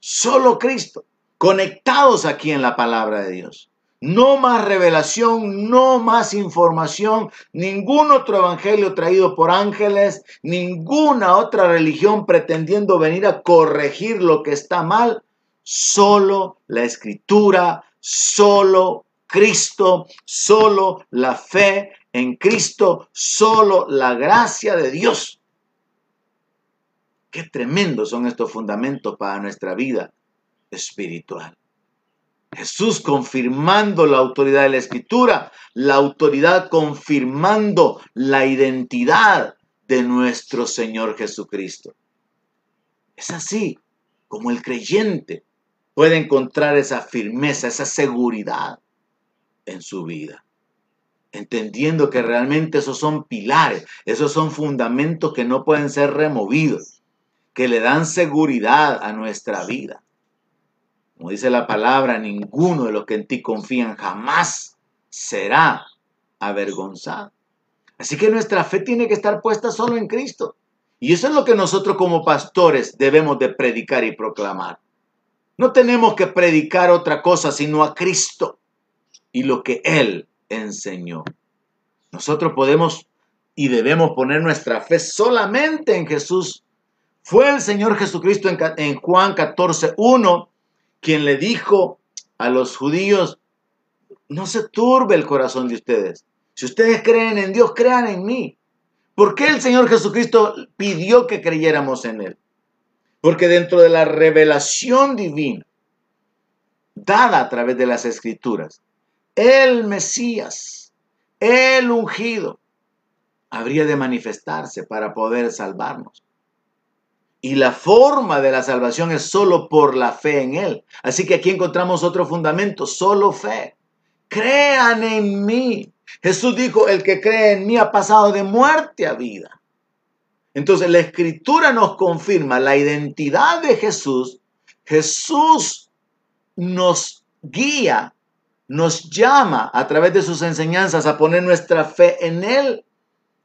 Solo Cristo, conectados aquí en la palabra de Dios. No más revelación, no más información, ningún otro evangelio traído por ángeles, ninguna otra religión pretendiendo venir a corregir lo que está mal, solo la escritura solo Cristo, solo la fe en Cristo, solo la gracia de Dios. Qué tremendos son estos fundamentos para nuestra vida espiritual. Jesús confirmando la autoridad de la escritura, la autoridad confirmando la identidad de nuestro Señor Jesucristo. Es así como el creyente puede encontrar esa firmeza, esa seguridad en su vida. Entendiendo que realmente esos son pilares, esos son fundamentos que no pueden ser removidos, que le dan seguridad a nuestra vida. Como dice la palabra, ninguno de los que en ti confían jamás será avergonzado. Así que nuestra fe tiene que estar puesta solo en Cristo. Y eso es lo que nosotros como pastores debemos de predicar y proclamar. No tenemos que predicar otra cosa sino a Cristo y lo que Él enseñó. Nosotros podemos y debemos poner nuestra fe solamente en Jesús. Fue el Señor Jesucristo en, Juan 14, 1 quien le dijo a los judíos, no se turbe el corazón de ustedes. Si ustedes creen en Dios, crean en mí. ¿Por qué el Señor Jesucristo pidió que creyéramos en Él? Porque dentro de la revelación divina, dada a través de las escrituras, el Mesías, el ungido, habría de manifestarse para poder salvarnos. Y la forma de la salvación es solo por la fe en Él. Así que aquí encontramos otro fundamento, solo fe. Crean en mí. Jesús dijo, el que cree en mí ha pasado de muerte a vida. Entonces la escritura nos confirma la identidad de Jesús. Jesús nos guía, nos llama a través de sus enseñanzas a poner nuestra fe en Él.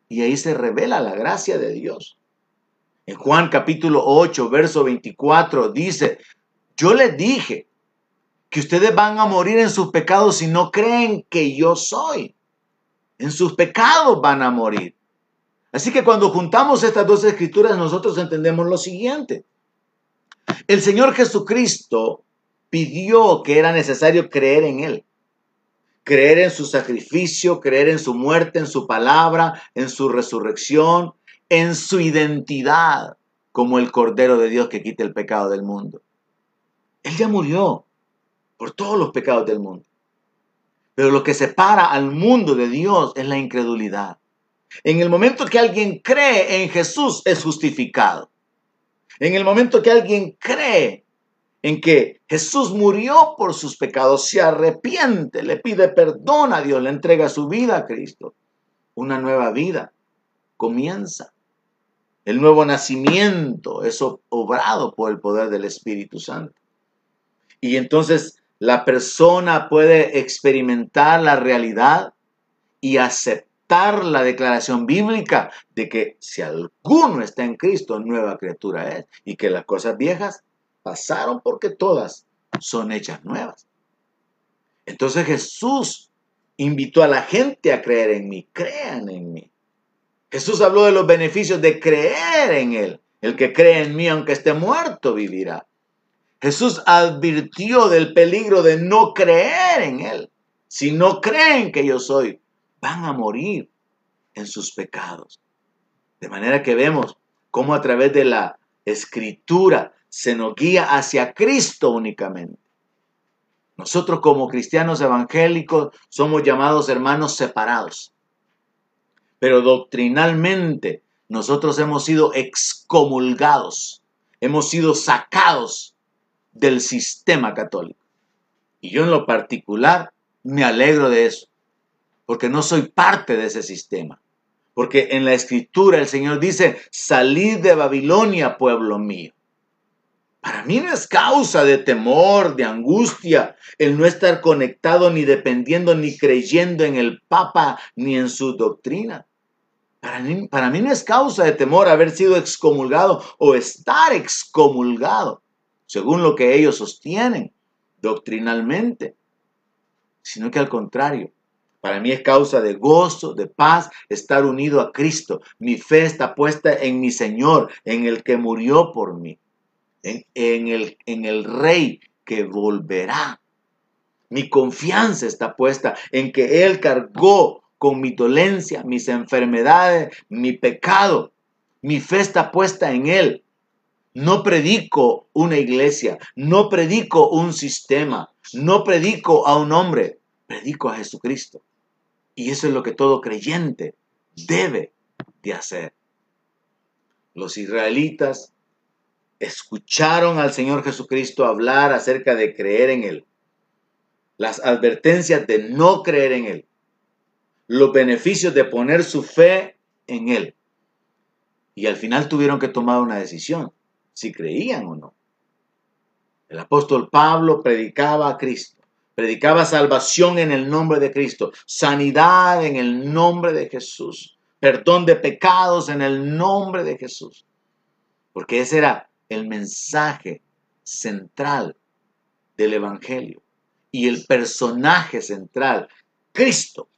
Y ahí se revela la gracia de Dios. En Juan capítulo 8, verso 24 dice, yo les dije que ustedes van a morir en sus pecados si no creen que yo soy. En sus pecados van a morir. Así que cuando juntamos estas dos escrituras, nosotros entendemos lo siguiente. El Señor Jesucristo pidió que era necesario creer en Él. Creer en su sacrificio, creer en su muerte, en su palabra, en su resurrección, en su identidad como el Cordero de Dios que quita el pecado del mundo. Él ya murió por todos los pecados del mundo. Pero lo que separa al mundo de Dios es la incredulidad. En el momento que alguien cree en Jesús es justificado. En el momento que alguien cree en que Jesús murió por sus pecados, se arrepiente, le pide perdón a Dios, le entrega su vida a Cristo. una nueva vida comienza. El nuevo nacimiento es obrado por el poder del Espíritu Santo. Y entonces la persona puede experimentar la realidad y aceptar la declaración bíblica de que si alguno está en Cristo, nueva criatura es. Y que las cosas viejas pasaron porque todas son hechas nuevas. Entonces Jesús invitó a la gente a creer en mí. Crean en mí. Jesús habló de los beneficios de creer en Él. El que cree en mí, aunque esté muerto, vivirá. Jesús advirtió del peligro de no creer en Él. Si no creen que yo soy, van a morir en sus pecados. De manera que vemos cómo a través de la escritura se nos guía hacia Cristo únicamente. Nosotros como cristianos evangélicos somos llamados hermanos separados. Pero doctrinalmente nosotros hemos sido excomulgados, hemos sido sacados del sistema católico. Y yo en lo particular me alegro de eso, porque no soy parte de ese sistema. Porque en la escritura el Señor dice, salid de Babilonia, pueblo mío. Para mí no es causa de temor, de angustia, el no estar conectado ni dependiendo ni creyendo en el Papa ni en su doctrina. Para mí, no es causa de temor haber sido excomulgado o estar excomulgado, según lo que ellos sostienen doctrinalmente, sino que al contrario, para mí es causa de gozo, de paz, estar unido a Cristo. Mi fe está puesta en mi Señor, en el que murió por mí en, el, en el Rey que volverá. Mi confianza está puesta en que Él cargó con mi dolencia, mis enfermedades, mi pecado. Mi fe está puesta en Él. No predico una iglesia, no predico un sistema, no predico a un hombre, predico a Jesucristo. Y eso es lo que todo creyente debe de hacer. Los israelitas escucharon al Señor Jesucristo hablar acerca de creer en Él, las advertencias de no creer en Él, los beneficios de poner su fe en Él. Y al final tuvieron que tomar una decisión, si creían o no. El apóstol Pablo predicaba a Cristo, predicaba salvación en el nombre de Cristo, sanidad en el nombre de Jesús, perdón de pecados en el nombre de Jesús. Porque ese era el mensaje central del Evangelio y el personaje central, Cristo,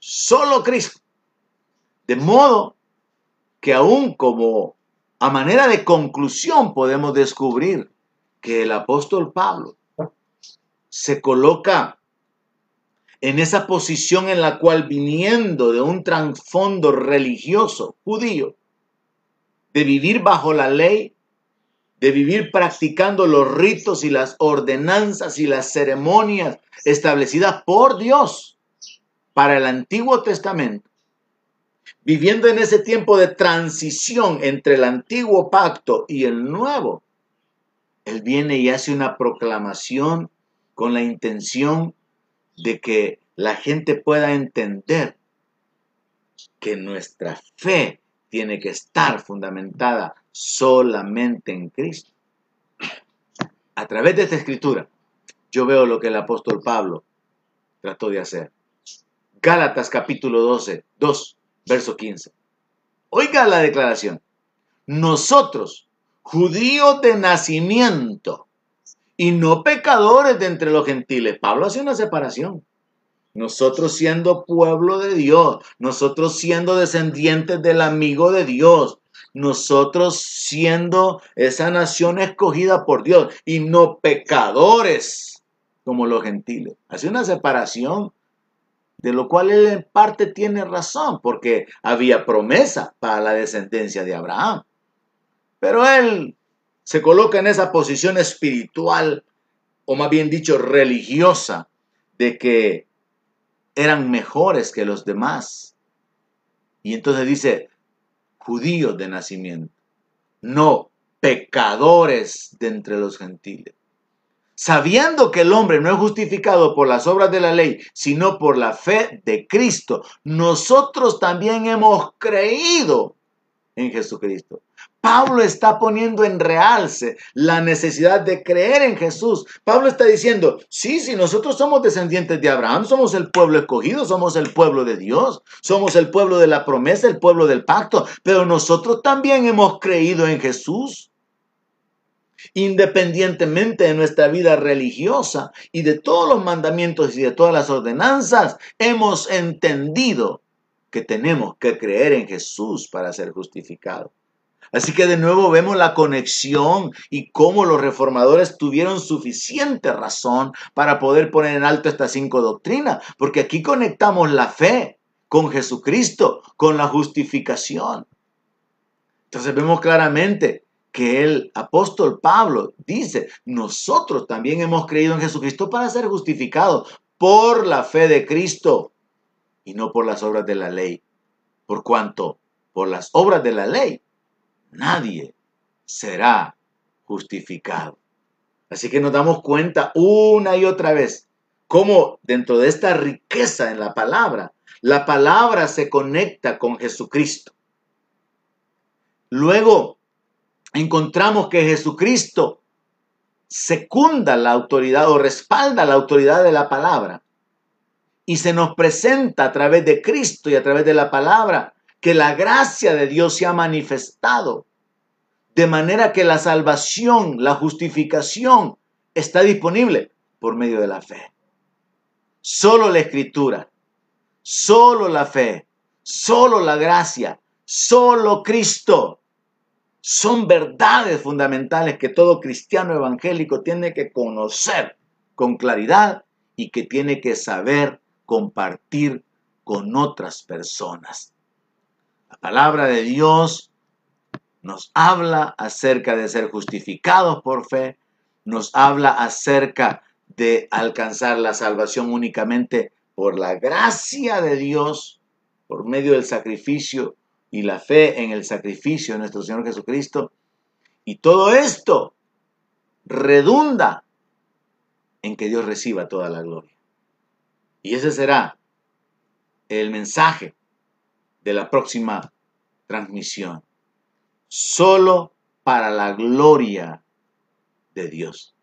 solo Cristo. De modo que aún como a manera de conclusión podemos descubrir que el apóstol Pablo se coloca en esa posición en la cual viniendo de un trasfondo religioso judío, de vivir bajo la ley, de vivir practicando los ritos y las ordenanzas y las ceremonias establecidas por Dios para el Antiguo Testamento, viviendo en ese tiempo de transición entre el antiguo pacto y el nuevo, Él viene y hace una proclamación con la intención de que la gente pueda entender que nuestra fe tiene que estar fundamentada solamente en Cristo. A través de esta escritura, yo veo lo que el apóstol Pablo trató de hacer. Gálatas capítulo 12, 2, verso 15. Oiga la declaración. Nosotros, judíos de nacimiento y no pecadores de entre los gentiles. Pablo hace una separación. Nosotros siendo pueblo de Dios, nosotros siendo descendientes del amigo de Dios, nosotros siendo esa nación escogida por Dios y no pecadores como los gentiles. Hace una separación de lo cual él en parte tiene razón, porque había promesa para la descendencia de Abraham. Pero él se coloca en esa posición espiritual, o más bien dicho, religiosa, de que eran mejores que los demás. Y entonces dice, judíos de nacimiento, no pecadores de entre los gentiles. Sabiendo que el hombre no es justificado por las obras de la ley, sino por la fe de Cristo, nosotros también hemos creído en Jesucristo. Pablo está poniendo en realce la necesidad de creer en Jesús. Pablo está diciendo, sí, sí, nosotros somos descendientes de Abraham, somos el pueblo escogido, somos el pueblo de Dios, somos el pueblo de la promesa, el pueblo del pacto, pero nosotros también hemos creído en Jesús. Independientemente de nuestra vida religiosa y de todos los mandamientos y de todas las ordenanzas, hemos entendido que tenemos que creer en Jesús para ser justificados. Así que de nuevo vemos la conexión y cómo los reformadores tuvieron suficiente razón para poder poner en alto estas cinco doctrinas, porque aquí conectamos la fe con Jesucristo, con la justificación. Entonces vemos claramente que el apóstol Pablo dice, nosotros también hemos creído en Jesucristo para ser justificados por la fe de Cristo y no por las obras de la ley. Por cuanto, por las obras de la ley, nadie será justificado. Así que nos damos cuenta una y otra vez cómo dentro de esta riqueza en la palabra, la palabra se conecta con Jesucristo. Luego encontramos que Jesucristo secunda la autoridad o respalda la autoridad de la palabra y se nos presenta a través de Cristo y a través de la palabra que la gracia de Dios se ha manifestado. De manera que la salvación, la justificación está disponible por medio de la fe. Solo la escritura, solo la fe, solo la gracia, solo Cristo son verdades fundamentales que todo cristiano evangélico tiene que conocer con claridad y que tiene que saber compartir con otras personas. La palabra de Dios nos habla acerca de ser justificados por fe, nos habla acerca de alcanzar la salvación únicamente por la gracia de Dios, por medio del sacrificio y la fe en el sacrificio de nuestro Señor Jesucristo. Y todo esto redunda en que Dios reciba toda la gloria. Y ese será el mensaje de la próxima transmisión. Solo para la gloria de Dios.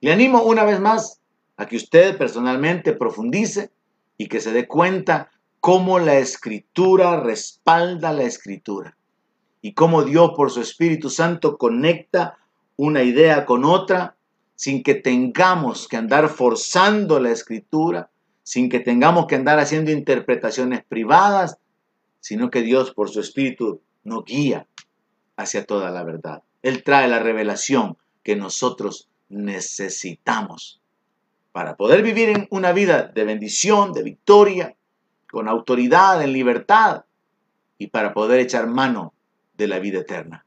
Le animo una vez más a que usted personalmente profundice y que se dé cuenta cómo la escritura respalda la escritura y cómo Dios por su Espíritu Santo conecta una idea con otra sin que tengamos que andar forzando la escritura, sin que tengamos que andar haciendo interpretaciones privadas, sino que Dios por su Espíritu nos guía hacia toda la verdad. Él trae la revelación que nosotros necesitamos para poder vivir en una vida de bendición, de victoria, con autoridad, en libertad, y para poder echar mano de la vida eterna.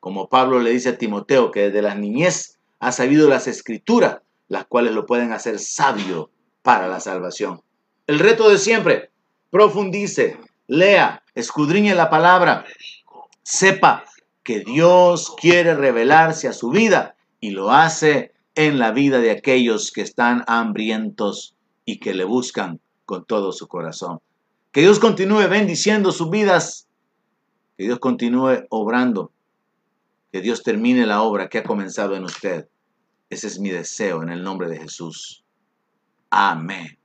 Como Pablo le dice a Timoteo, que desde la niñez ha sabido las escrituras, las cuales lo pueden hacer sabio para la salvación. El reto de siempre, profundice, lea, escudriñe la palabra, sepa que Dios quiere revelarse a su vida y lo hace en la vida de aquellos que están hambrientos y que le buscan con todo su corazón. Que Dios continúe bendiciendo sus vidas, que Dios continúe obrando, que Dios termine la obra que ha comenzado en usted. Ese es mi deseo en el nombre de Jesús. Amén.